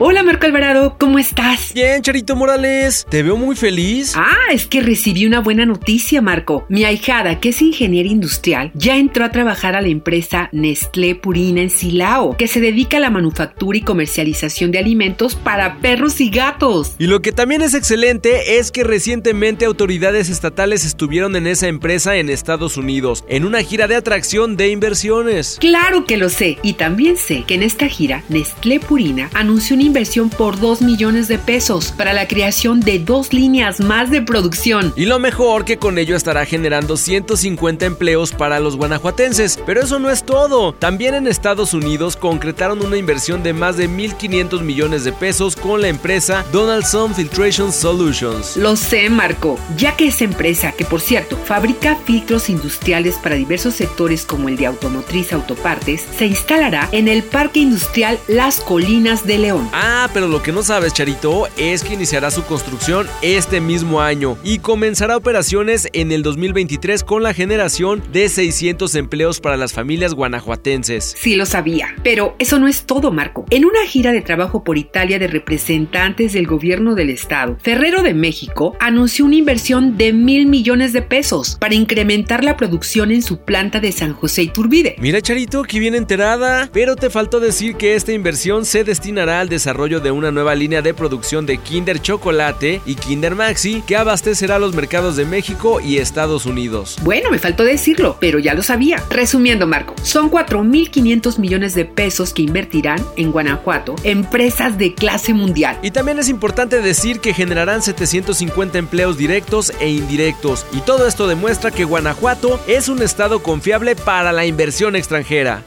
Hola Marco Alvarado, ¿cómo estás? Bien, Charito Morales, te veo muy feliz. Ah, es que recibí una buena noticia, Marco. Mi ahijada, que es ingeniera industrial, ya entró a trabajar a la empresa Nestlé Purina en Silao, que se dedica a la manufactura y comercialización de alimentos para perros y gatos. Y lo que también es excelente es que recientemente autoridades estatales estuvieron en esa empresa en Estados Unidos, en una gira de atracción de inversiones. Claro que lo sé, y también sé que en esta gira Nestlé Purina anunció una inversión por 2 millones de pesos para la creación de dos líneas más de producción. Y lo mejor que con ello estará generando 150 empleos para los guanajuatenses. Pero eso no es todo. También en Estados Unidos concretaron una inversión de más de 1.500 millones de pesos con la empresa Donaldson Filtration Solutions. Lo sé, Marco, ya que esa empresa, que por cierto fabrica filtros industriales para diversos sectores como el de automotriz autopartes, se instalará en el Parque Industrial Las Colinas de León. Ah, pero lo que no sabes, Charito, es que iniciará su construcción este mismo año y comenzará operaciones en el 2023 con la generación de 600 empleos para las familias guanajuatenses. Sí lo sabía, pero eso no es todo, Marco. En una gira de trabajo por Italia de representantes del gobierno del estado, Ferrero de México anunció una inversión de mil millones de pesos para incrementar la producción en su planta de San José Iturbide. Mira, Charito, que bien enterada, pero te faltó decir que esta inversión se destinará al desarrollo de una nueva línea de producción de Kinder Chocolate y Kinder Maxi que abastecerá los mercados de México y Estados Unidos. Bueno, me faltó decirlo, pero ya lo sabía. Resumiendo, Marco, son 4.500 millones de pesos que invertirán en Guanajuato empresas de clase mundial. Y también es importante decir que generarán 750 empleos directos e indirectos. Y todo esto demuestra que Guanajuato es un estado confiable para la inversión extranjera.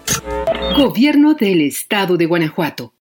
Gobierno del Estado de Guanajuato.